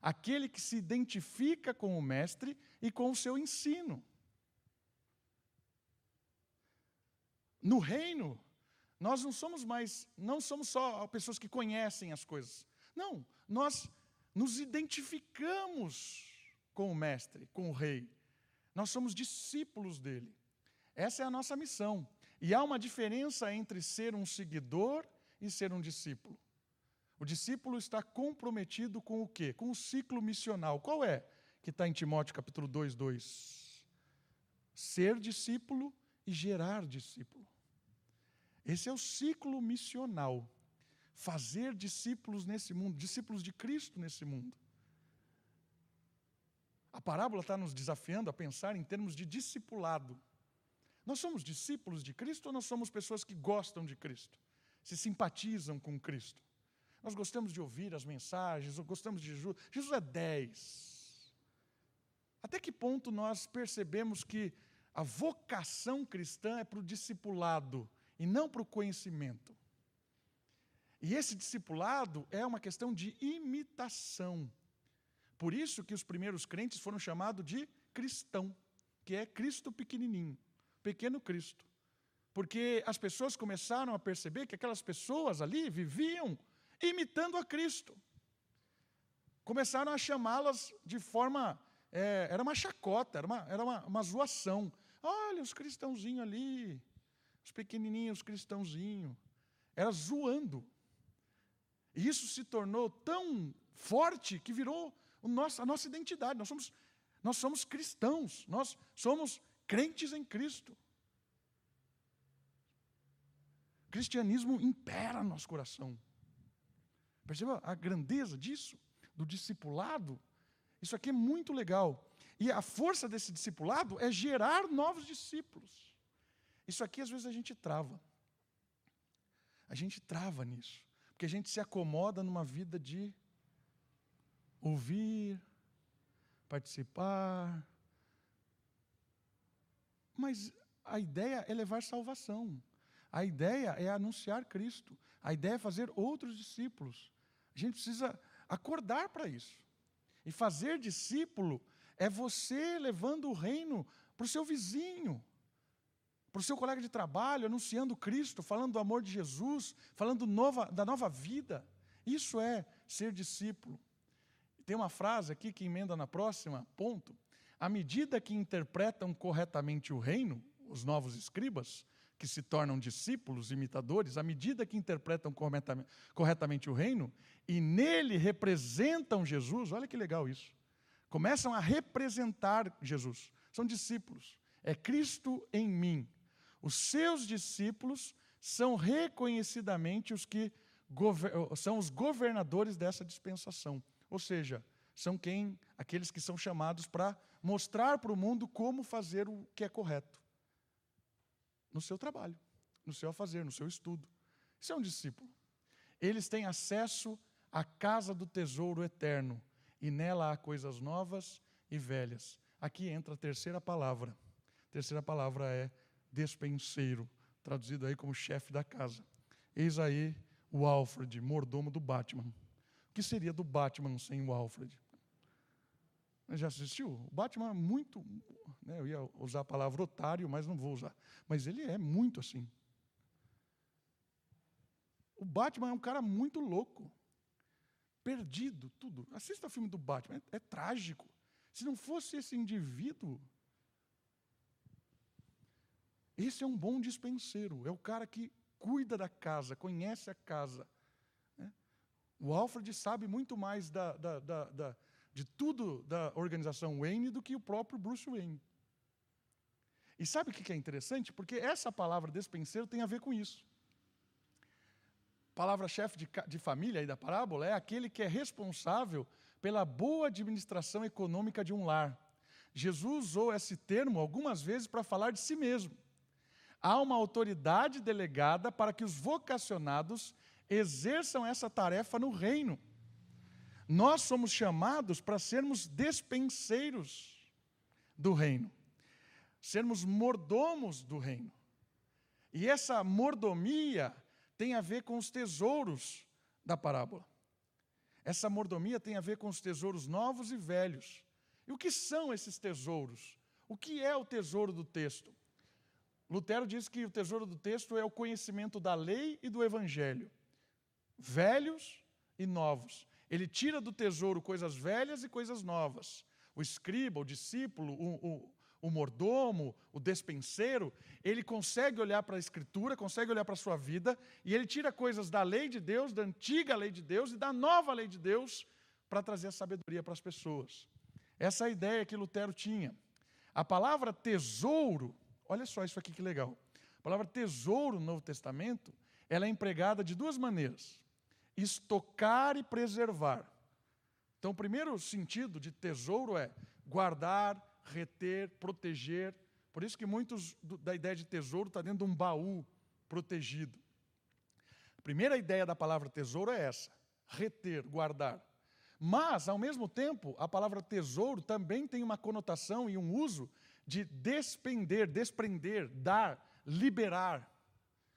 Aquele que se identifica com o mestre e com o seu ensino. No reino, nós não somos mais, não somos só pessoas que conhecem as coisas. Não, nós nos identificamos com o mestre, com o rei. Nós somos discípulos dele. Essa é a nossa missão. E há uma diferença entre ser um seguidor e ser um discípulo. O discípulo está comprometido com o quê? Com o ciclo missional. Qual é? Que está em Timóteo capítulo 2, 2. Ser discípulo e gerar discípulo. Esse é o ciclo missional. Fazer discípulos nesse mundo, discípulos de Cristo nesse mundo. A parábola está nos desafiando a pensar em termos de discipulado. Nós somos discípulos de Cristo ou nós somos pessoas que gostam de Cristo? Se simpatizam com Cristo? Nós gostamos de ouvir as mensagens, gostamos de Jesus. Jesus é 10. Até que ponto nós percebemos que a vocação cristã é para o discipulado e não para o conhecimento? E esse discipulado é uma questão de imitação. Por isso que os primeiros crentes foram chamados de cristão, que é Cristo pequenininho pequeno Cristo. Porque as pessoas começaram a perceber que aquelas pessoas ali viviam imitando a Cristo. Começaram a chamá-las de forma. É, era uma chacota, era, uma, era uma, uma zoação. Olha os cristãozinhos ali, os pequenininhos cristãozinhos. Era zoando. E isso se tornou tão forte que virou nosso, a nossa identidade. Nós somos, nós somos cristãos, nós somos crentes em Cristo. O cristianismo impera no nosso coração. Perceba a grandeza disso, do discipulado. Isso aqui é muito legal. E a força desse discipulado é gerar novos discípulos. Isso aqui às vezes a gente trava. A gente trava nisso. Porque a gente se acomoda numa vida de ouvir, participar, mas a ideia é levar salvação. A ideia é anunciar Cristo. A ideia é fazer outros discípulos. A gente precisa acordar para isso. E fazer discípulo é você levando o reino para o seu vizinho, para o seu colega de trabalho, anunciando Cristo, falando do amor de Jesus, falando nova, da nova vida. Isso é ser discípulo. Tem uma frase aqui que emenda na próxima, ponto, à medida que interpretam corretamente o reino, os novos escribas, que se tornam discípulos, imitadores, à medida que interpretam corretamente o reino e nele representam Jesus, olha que legal isso. Começam a representar Jesus, são discípulos. É Cristo em mim. Os seus discípulos são reconhecidamente os que são os governadores dessa dispensação. Ou seja, são quem aqueles que são chamados para mostrar para o mundo como fazer o que é correto. No seu trabalho, no seu fazer, no seu estudo. Isso é um discípulo. Eles têm acesso à casa do tesouro eterno, e nela há coisas novas e velhas. Aqui entra a terceira palavra. A terceira palavra é despenseiro, traduzido aí como chefe da casa. Eis aí o Alfred, mordomo do Batman. O que seria do Batman sem o Alfred? Já assistiu? O Batman é muito. Né, eu ia usar a palavra otário, mas não vou usar. Mas ele é muito assim. O Batman é um cara muito louco. Perdido, tudo. Assista o filme do Batman, é, é trágico. Se não fosse esse indivíduo. Esse é um bom dispenseiro. É o cara que cuida da casa, conhece a casa. Né? O Alfred sabe muito mais da, da, da, de tudo da organização Wayne do que o próprio Bruce Wayne. E sabe o que é interessante? Porque essa palavra despenseiro tem a ver com isso. Palavra-chefe de, de família aí da parábola é aquele que é responsável pela boa administração econômica de um lar. Jesus usou esse termo algumas vezes para falar de si mesmo. Há uma autoridade delegada para que os vocacionados exerçam essa tarefa no reino. Nós somos chamados para sermos despenseiros do reino, sermos mordomos do reino. E essa mordomia tem a ver com os tesouros da parábola. Essa mordomia tem a ver com os tesouros novos e velhos. E o que são esses tesouros? O que é o tesouro do texto? Lutero diz que o tesouro do texto é o conhecimento da lei e do evangelho, velhos e novos. Ele tira do tesouro coisas velhas e coisas novas. O escriba, o discípulo, o, o, o mordomo, o despenseiro, ele consegue olhar para a Escritura, consegue olhar para a sua vida, e ele tira coisas da lei de Deus, da antiga lei de Deus e da nova lei de Deus, para trazer a sabedoria para as pessoas. Essa é a ideia que Lutero tinha. A palavra tesouro, olha só isso aqui que legal. A palavra tesouro no Novo Testamento, ela é empregada de duas maneiras: estocar e preservar. Então, o primeiro sentido de tesouro é guardar, reter, proteger. Por isso que muitos da ideia de tesouro está dentro de um baú protegido. A primeira ideia da palavra tesouro é essa: reter, guardar. Mas, ao mesmo tempo, a palavra tesouro também tem uma conotação e um uso de despender, desprender, dar, liberar.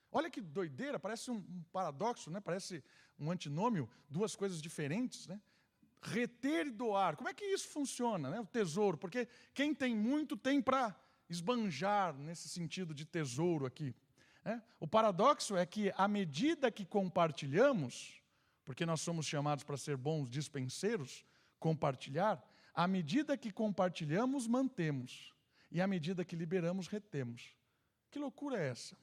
Olha que doideira, parece um, paradoxo, né? parece um antinômio, duas coisas diferentes. Né? reter e doar. Como é que isso funciona, né? o tesouro? Porque quem tem muito tem para esbanjar nesse sentido de tesouro aqui. Né? O paradoxo é que, à medida que compartilhamos, porque nós somos chamados para ser bons dispenseiros, compartilhar, à medida que compartilhamos, mantemos, e à medida que liberamos, retemos. Que loucura é essa?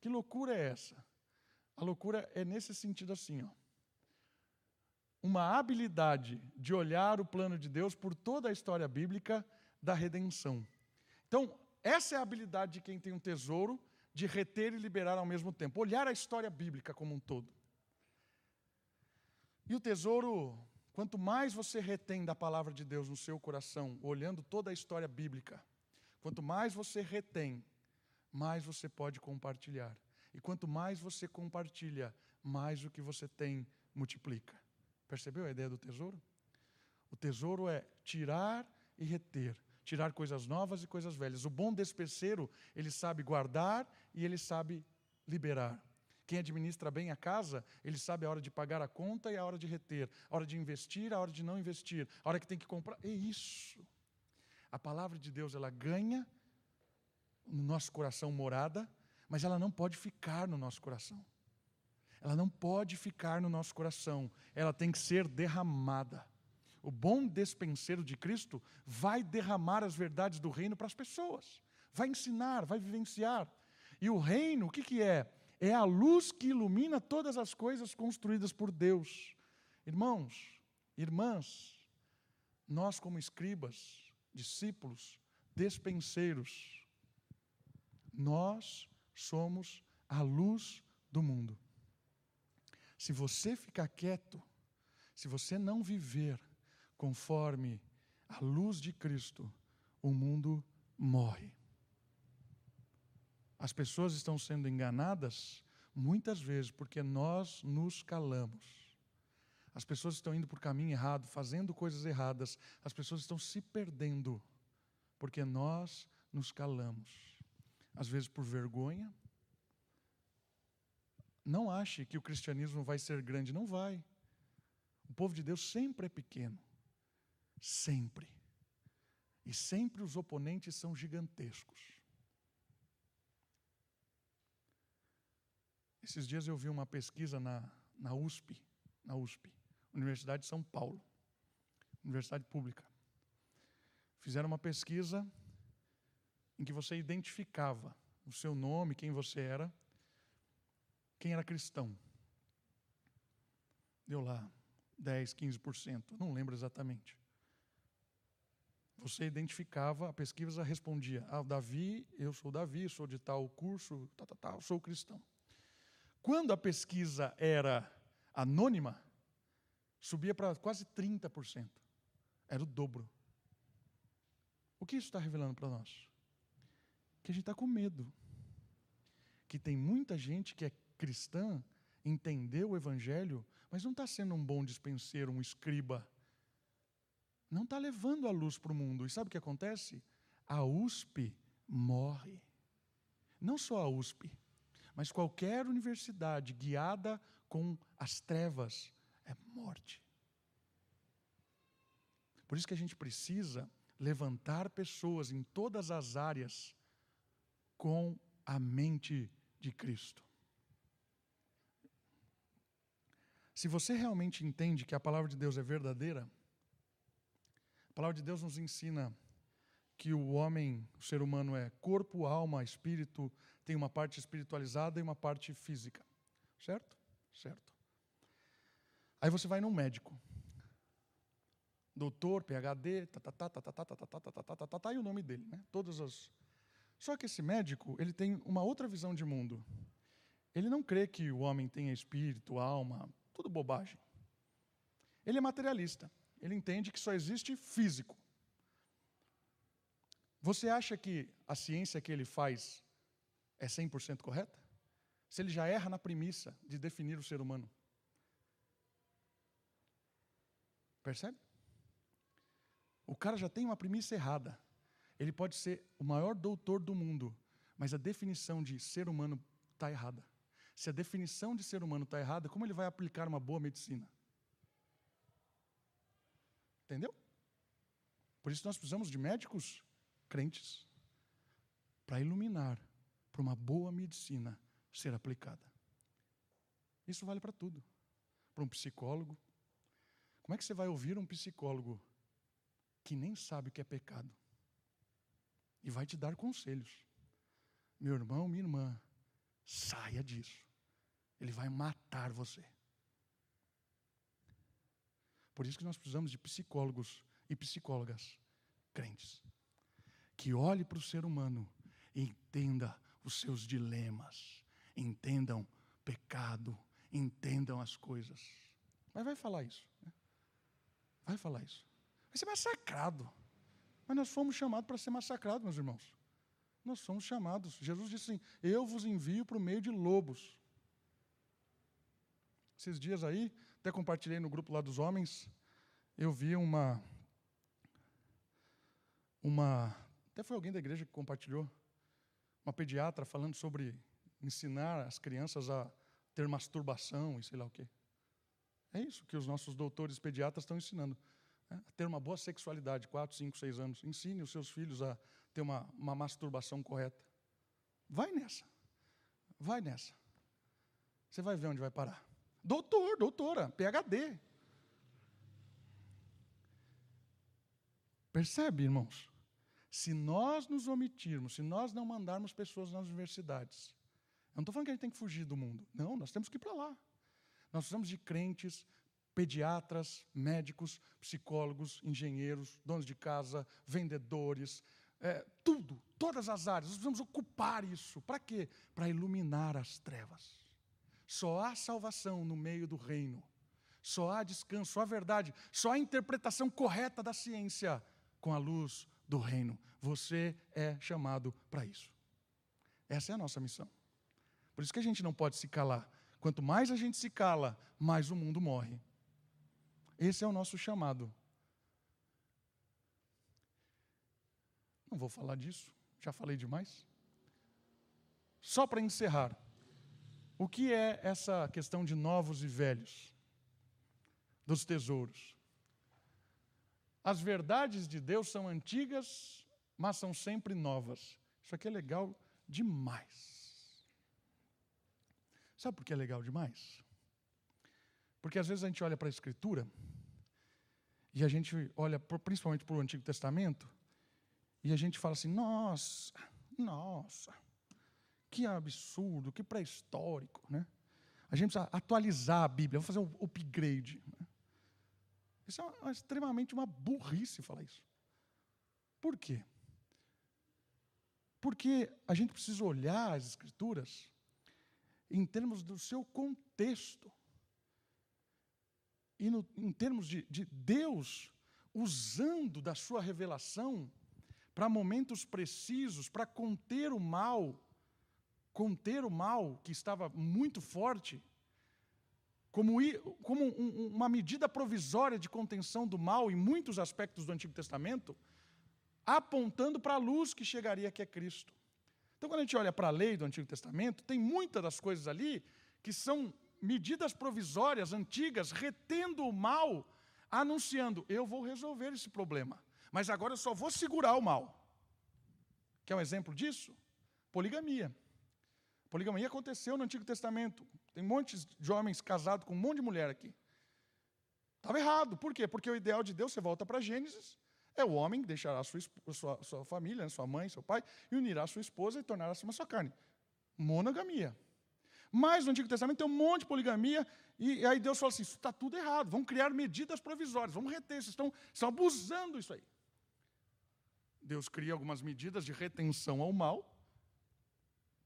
Que loucura é essa? A loucura é nesse sentido assim, ó uma habilidade de olhar o plano de Deus por toda a história bíblica da redenção. Então, essa é a habilidade de quem tem um tesouro de reter e liberar ao mesmo tempo, olhar a história bíblica como um todo. E o tesouro, quanto mais você retém da palavra de Deus no seu coração, olhando toda a história bíblica, quanto mais você retém, mais você pode compartilhar. E quanto mais você compartilha, mais o que você tem multiplica. Percebeu a ideia do tesouro? O tesouro é tirar e reter, tirar coisas novas e coisas velhas. O bom despenseiro, ele sabe guardar e ele sabe liberar. Quem administra bem a casa, ele sabe a hora de pagar a conta e a hora de reter, a hora de investir, a hora de não investir, a hora que tem que comprar. É isso. A palavra de Deus, ela ganha no nosso coração morada, mas ela não pode ficar no nosso coração ela não pode ficar no nosso coração, ela tem que ser derramada. O bom despenseiro de Cristo vai derramar as verdades do reino para as pessoas, vai ensinar, vai vivenciar. E o reino, o que, que é? É a luz que ilumina todas as coisas construídas por Deus. Irmãos, irmãs, nós, como escribas, discípulos, despenseiros, nós somos a luz do mundo. Se você ficar quieto, se você não viver conforme a luz de Cristo, o mundo morre. As pessoas estão sendo enganadas muitas vezes porque nós nos calamos. As pessoas estão indo por caminho errado, fazendo coisas erradas. As pessoas estão se perdendo porque nós nos calamos. Às vezes por vergonha, não ache que o cristianismo vai ser grande, não vai. O povo de Deus sempre é pequeno. Sempre. E sempre os oponentes são gigantescos. Esses dias eu vi uma pesquisa na, na USP, na USP, Universidade de São Paulo, Universidade Pública. Fizeram uma pesquisa em que você identificava o seu nome, quem você era, quem era cristão. Deu lá 10, 15%, não lembro exatamente. Você identificava, a pesquisa respondia: Ah, Davi, eu sou Davi, sou de tal curso, tal, tal, tal, sou cristão. Quando a pesquisa era anônima, subia para quase 30%. Era o dobro. O que isso está revelando para nós? Que a gente está com medo. Que tem muita gente que é cristã entendeu o Evangelho, mas não está sendo um bom dispenseiro, um escriba. Não está levando a luz para o mundo. E sabe o que acontece? A USP morre. Não só a USP, Mas qualquer universidade guiada com as trevas é morte. Por isso que a gente precisa levantar pessoas em todas as áreas com a mente de Cristo. Se você realmente entende que a palavra de Deus é verdadeira, a palavra de Deus nos ensina que o homem, o ser humano é corpo, alma, espírito, tem uma parte espiritualizada e uma parte física. Certo? Certo. Aí você vai num médico. Doutor, PhD, tá, e o nome dele, né? Todas as. Só que esse médico, ele tem uma outra visão de mundo. Ele não crê que o homem tenha espírito, alma, tudo bobagem. Ele é materialista. Ele entende que só existe físico. Você acha que a ciência que ele faz é 100% correta? Se ele já erra na premissa de definir o ser humano. Percebe? O cara já tem uma premissa errada. Ele pode ser o maior doutor do mundo, mas a definição de ser humano está errada. Se a definição de ser humano está errada, como ele vai aplicar uma boa medicina? Entendeu? Por isso nós precisamos de médicos crentes para iluminar para uma boa medicina ser aplicada. Isso vale para tudo. Para um psicólogo. Como é que você vai ouvir um psicólogo que nem sabe o que é pecado e vai te dar conselhos? Meu irmão, minha irmã, saia disso. Ele vai matar você. Por isso que nós precisamos de psicólogos e psicólogas crentes que olhe para o ser humano e entenda os seus dilemas, entendam pecado, entendam as coisas. Mas vai falar isso. Né? Vai falar isso. Vai ser massacrado. Mas nós fomos chamados para ser massacrados, meus irmãos. Nós somos chamados. Jesus disse assim: Eu vos envio para o meio de lobos. Esses dias aí, até compartilhei no grupo lá dos homens, eu vi uma. Uma até foi alguém da igreja que compartilhou. Uma pediatra falando sobre ensinar as crianças a ter masturbação e sei lá o quê. É isso que os nossos doutores pediatras estão ensinando. Né? A ter uma boa sexualidade, 4, 5, 6 anos. Ensine os seus filhos a ter uma, uma masturbação correta. Vai nessa. Vai nessa. Você vai ver onde vai parar. Doutor, doutora, PhD. Percebe, irmãos? Se nós nos omitirmos, se nós não mandarmos pessoas nas universidades, eu não estou falando que a gente tem que fugir do mundo. Não, nós temos que ir para lá. Nós precisamos de crentes, pediatras, médicos, psicólogos, engenheiros, donos de casa, vendedores, é, tudo, todas as áreas. Nós precisamos ocupar isso. Para quê? Para iluminar as trevas. Só há salvação no meio do reino. Só há descanso, só há verdade, só há interpretação correta da ciência com a luz do reino. Você é chamado para isso. Essa é a nossa missão. Por isso que a gente não pode se calar. Quanto mais a gente se cala, mais o mundo morre. Esse é o nosso chamado. Não vou falar disso, já falei demais. Só para encerrar, o que é essa questão de novos e velhos? Dos tesouros. As verdades de Deus são antigas, mas são sempre novas. Isso aqui é legal demais. Sabe por que é legal demais? Porque às vezes a gente olha para a Escritura e a gente olha principalmente para o Antigo Testamento e a gente fala assim: nossa, nossa, que absurdo, que pré-histórico, né? A gente precisa atualizar a Bíblia, vamos fazer um upgrade. Né? Isso é uma, extremamente uma burrice falar isso. Por quê? Porque a gente precisa olhar as Escrituras em termos do seu contexto. E no, em termos de, de Deus usando da sua revelação para momentos precisos, para conter o mal, conter o mal que estava muito forte, como, como um, uma medida provisória de contenção do mal em muitos aspectos do Antigo Testamento, apontando para a luz que chegaria, que é Cristo. Então, quando a gente olha para a lei do Antigo Testamento, tem muitas das coisas ali que são medidas provisórias antigas, retendo o mal, anunciando: eu vou resolver esse problema, mas agora eu só vou segurar o mal. Quer um exemplo disso? Poligamia. Poligamia aconteceu no Antigo Testamento. Tem montes de homens casados com um monte de mulher aqui. Estava errado. Por quê? Porque o ideal de Deus, você volta para Gênesis, é o homem que deixará sua, sua, sua família, né, sua mãe, seu pai, e unirá sua esposa e tornará-se uma sua carne. Monogamia. Mas no Antigo Testamento tem um monte de poligamia, e, e aí Deus fala assim: isso está tudo errado, vamos criar medidas provisórias, vamos reter, vocês estão, estão abusando isso aí. Deus cria algumas medidas de retenção ao mal,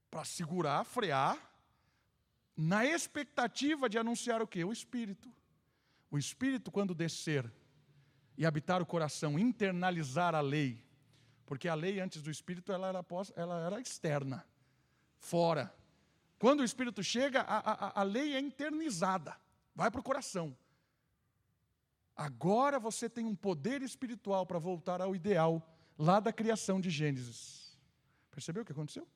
para segurar, frear, na expectativa de anunciar o quê? O Espírito. O Espírito, quando descer e habitar o coração, internalizar a lei, porque a lei antes do Espírito ela era, ela era externa, fora. Quando o Espírito chega, a, a, a lei é internizada, vai para o coração. Agora você tem um poder espiritual para voltar ao ideal lá da criação de Gênesis. Percebeu o que aconteceu?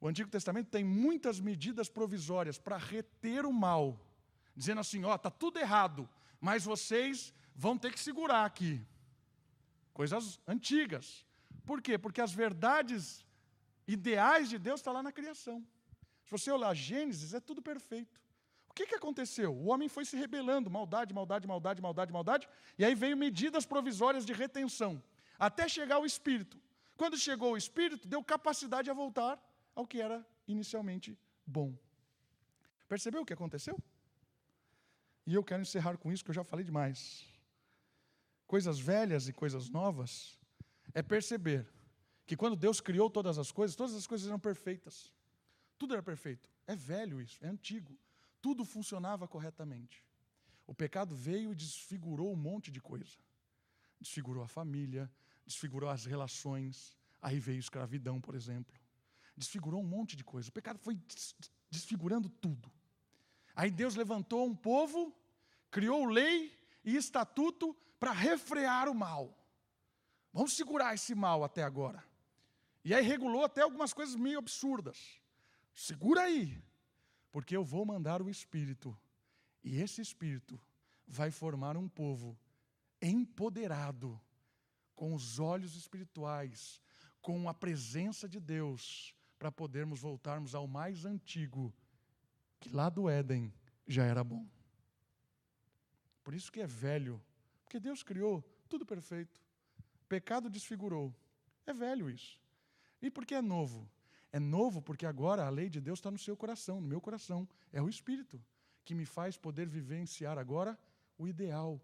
O Antigo Testamento tem muitas medidas provisórias para reter o mal, dizendo assim: ó, está tudo errado, mas vocês vão ter que segurar aqui. Coisas antigas. Por quê? Porque as verdades ideais de Deus estão tá lá na criação. Se você olhar Gênesis, é tudo perfeito. O que, que aconteceu? O homem foi se rebelando, maldade, maldade, maldade, maldade, maldade, e aí veio medidas provisórias de retenção, até chegar o Espírito. Quando chegou o Espírito, deu capacidade a voltar ao que era inicialmente bom. Percebeu o que aconteceu? E eu quero encerrar com isso, que eu já falei demais. Coisas velhas e coisas novas é perceber que quando Deus criou todas as coisas, todas as coisas eram perfeitas. Tudo era perfeito. É velho isso, é antigo. Tudo funcionava corretamente. O pecado veio e desfigurou um monte de coisa. Desfigurou a família, desfigurou as relações. Aí veio escravidão, por exemplo desfigurou um monte de coisa. O pecado foi desfigurando tudo. Aí Deus levantou um povo, criou lei e estatuto para refrear o mal. Vamos segurar esse mal até agora. E aí regulou até algumas coisas meio absurdas. Segura aí, porque eu vou mandar o Espírito. E esse Espírito vai formar um povo empoderado, com os olhos espirituais, com a presença de Deus, para podermos voltarmos ao mais antigo, que lá do Éden já era bom. Por isso que é velho, porque Deus criou tudo perfeito. Pecado desfigurou. É velho isso. E por que é novo? É novo porque agora a lei de Deus está no seu coração, no meu coração. É o Espírito que me faz poder vivenciar agora o ideal.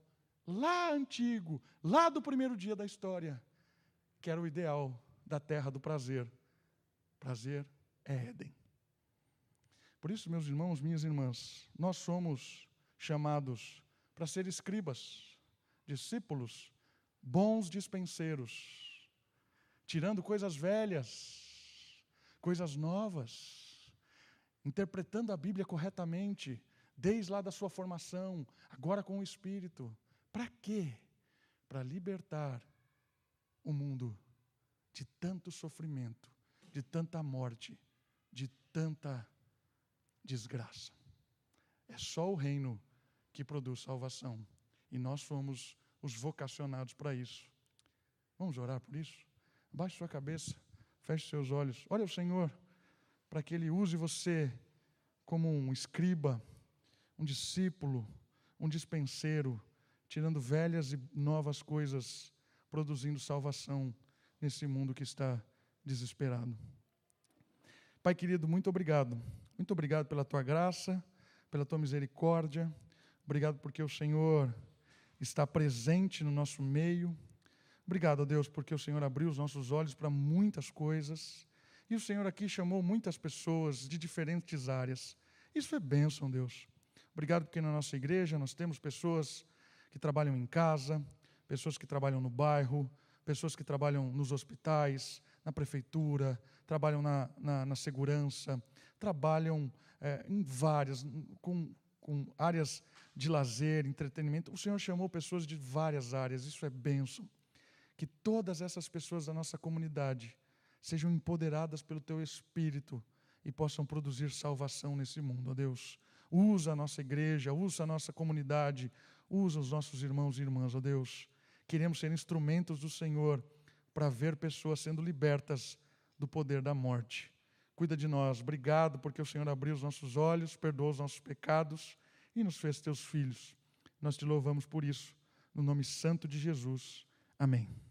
Lá antigo, lá do primeiro dia da história, que era o ideal da terra do prazer, Prazer é Éden. Por isso, meus irmãos, minhas irmãs, nós somos chamados para ser escribas, discípulos, bons dispenseiros, tirando coisas velhas, coisas novas, interpretando a Bíblia corretamente, desde lá da sua formação, agora com o Espírito. Para quê? Para libertar o mundo de tanto sofrimento de tanta morte, de tanta desgraça. É só o reino que produz salvação. E nós fomos os vocacionados para isso. Vamos orar por isso? Baixe sua cabeça, feche seus olhos. Olha o Senhor, para que Ele use você como um escriba, um discípulo, um dispenseiro, tirando velhas e novas coisas, produzindo salvação nesse mundo que está desesperado. Pai querido, muito obrigado. Muito obrigado pela tua graça, pela tua misericórdia. Obrigado porque o Senhor está presente no nosso meio. Obrigado, Deus, porque o Senhor abriu os nossos olhos para muitas coisas. E o Senhor aqui chamou muitas pessoas de diferentes áreas. Isso é bênção, Deus. Obrigado porque na nossa igreja nós temos pessoas que trabalham em casa, pessoas que trabalham no bairro, pessoas que trabalham nos hospitais, na prefeitura, trabalham na, na, na segurança, trabalham é, em várias, com, com áreas de lazer, entretenimento. O Senhor chamou pessoas de várias áreas, isso é bênção. Que todas essas pessoas da nossa comunidade sejam empoderadas pelo teu espírito e possam produzir salvação nesse mundo, ó Deus. Usa a nossa igreja, usa a nossa comunidade, usa os nossos irmãos e irmãs, ó Deus. Queremos ser instrumentos do Senhor para ver pessoas sendo libertas do poder da morte. Cuida de nós. Obrigado porque o Senhor abriu os nossos olhos, perdoou os nossos pecados e nos fez teus filhos. Nós te louvamos por isso. No nome santo de Jesus. Amém.